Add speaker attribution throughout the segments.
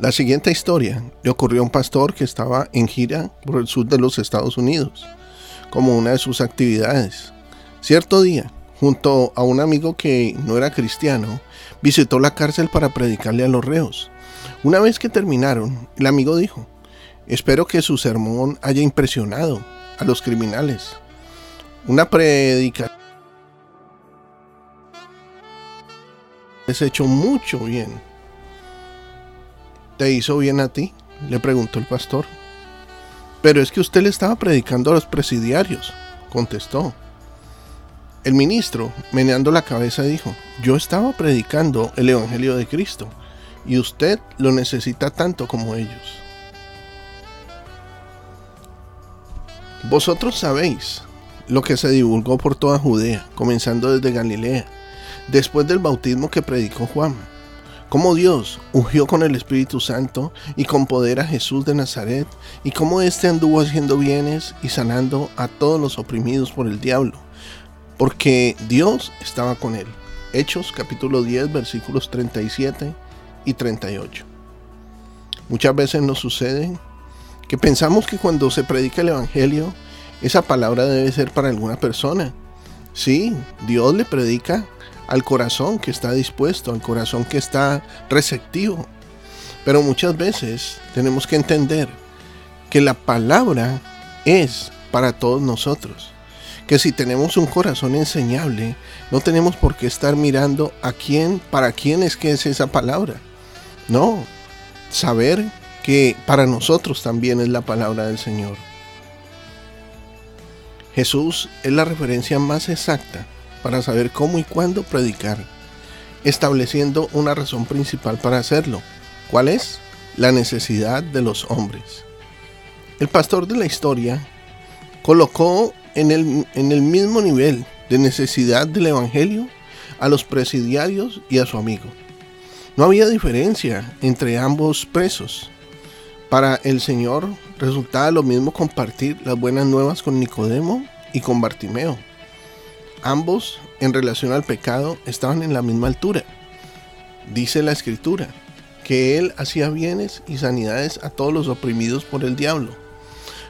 Speaker 1: La siguiente historia le ocurrió a un pastor que estaba en gira por el sur de los Estados Unidos, como una de sus actividades. Cierto día, junto a un amigo que no era cristiano, visitó la cárcel para predicarle a los reos. Una vez que terminaron, el amigo dijo, espero que su sermón haya impresionado a los criminales. Una predicación les hecho mucho bien. ¿Te hizo bien a ti? le preguntó el pastor. Pero es que usted le estaba predicando a los presidiarios, contestó. El ministro, meneando la cabeza, dijo, yo estaba predicando el Evangelio de Cristo, y usted lo necesita tanto como ellos. Vosotros sabéis lo que se divulgó por toda Judea, comenzando desde Galilea después del bautismo que predicó Juan, cómo Dios ungió con el Espíritu Santo y con poder a Jesús de Nazaret, y cómo éste anduvo haciendo bienes y sanando a todos los oprimidos por el diablo, porque Dios estaba con él. Hechos capítulo 10 versículos 37 y 38. Muchas veces nos sucede que pensamos que cuando se predica el Evangelio, esa palabra debe ser para alguna persona. Sí, Dios le predica al corazón que está dispuesto, al corazón que está receptivo. Pero muchas veces tenemos que entender que la palabra es para todos nosotros. Que si tenemos un corazón enseñable, no tenemos por qué estar mirando a quién, para quién es que es esa palabra. No, saber que para nosotros también es la palabra del Señor. Jesús es la referencia más exacta para saber cómo y cuándo predicar, estableciendo una razón principal para hacerlo. ¿Cuál es? La necesidad de los hombres. El pastor de la historia colocó en el, mismo nivel de necesidad del Evangelio a los presidiarios y a su amigo. No había diferencia entre ambos presos. Para el Señor resultaba lo mismo compartir las buenas nuevas con Nicodemo y con Bartimeo ambos en relación al pecado estaban en la misma altura. Dice la escritura que él hacía bienes y sanidades a todos los oprimidos por el diablo.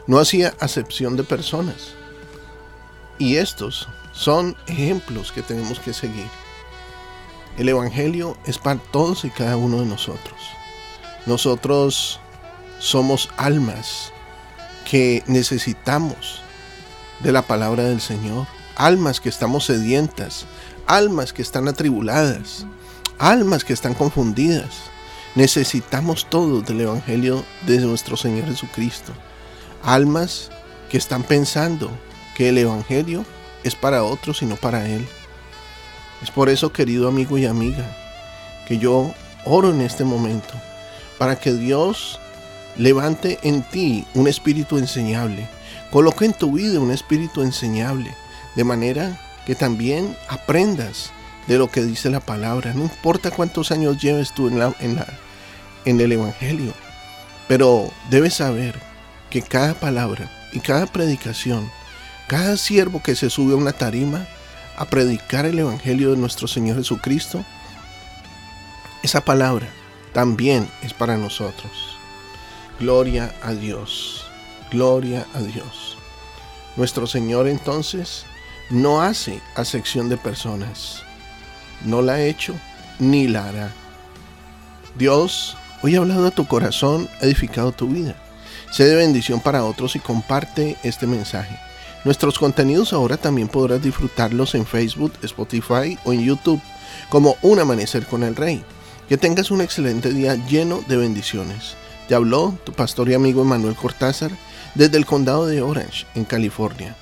Speaker 1: No hacía acepción de personas. Y estos son ejemplos que tenemos que seguir. El Evangelio es para todos y cada uno de nosotros. Nosotros somos almas que necesitamos de la palabra del Señor almas que estamos sedientas, almas que están atribuladas, almas que están confundidas. Necesitamos todo del Evangelio de nuestro Señor Jesucristo. Almas que están pensando que el Evangelio es para otros y no para Él. Es por eso, querido amigo y amiga, que yo oro en este momento para que Dios levante en ti un espíritu enseñable, coloque en tu vida un espíritu enseñable, de manera que también aprendas de lo que dice la palabra. No importa cuántos años lleves tú en, la, en, la, en el Evangelio, pero debes saber que cada palabra y cada predicación, cada siervo que se sube a una tarima a predicar el Evangelio de nuestro Señor Jesucristo, esa palabra también es para nosotros. Gloria a Dios, gloria a Dios. Nuestro Señor entonces no hace acepción de personas. No la ha hecho ni la hará. Dios hoy ha hablado a tu corazón, ha edificado tu vida. Sé de bendición para otros y comparte este mensaje. Nuestros contenidos ahora también podrás disfrutarlos en Facebook, Spotify o en YouTube como Un Amanecer con el Rey. Que tengas un excelente día lleno de bendiciones. Te habló tu pastor y amigo Emanuel Cortázar desde el condado de Orange, en California.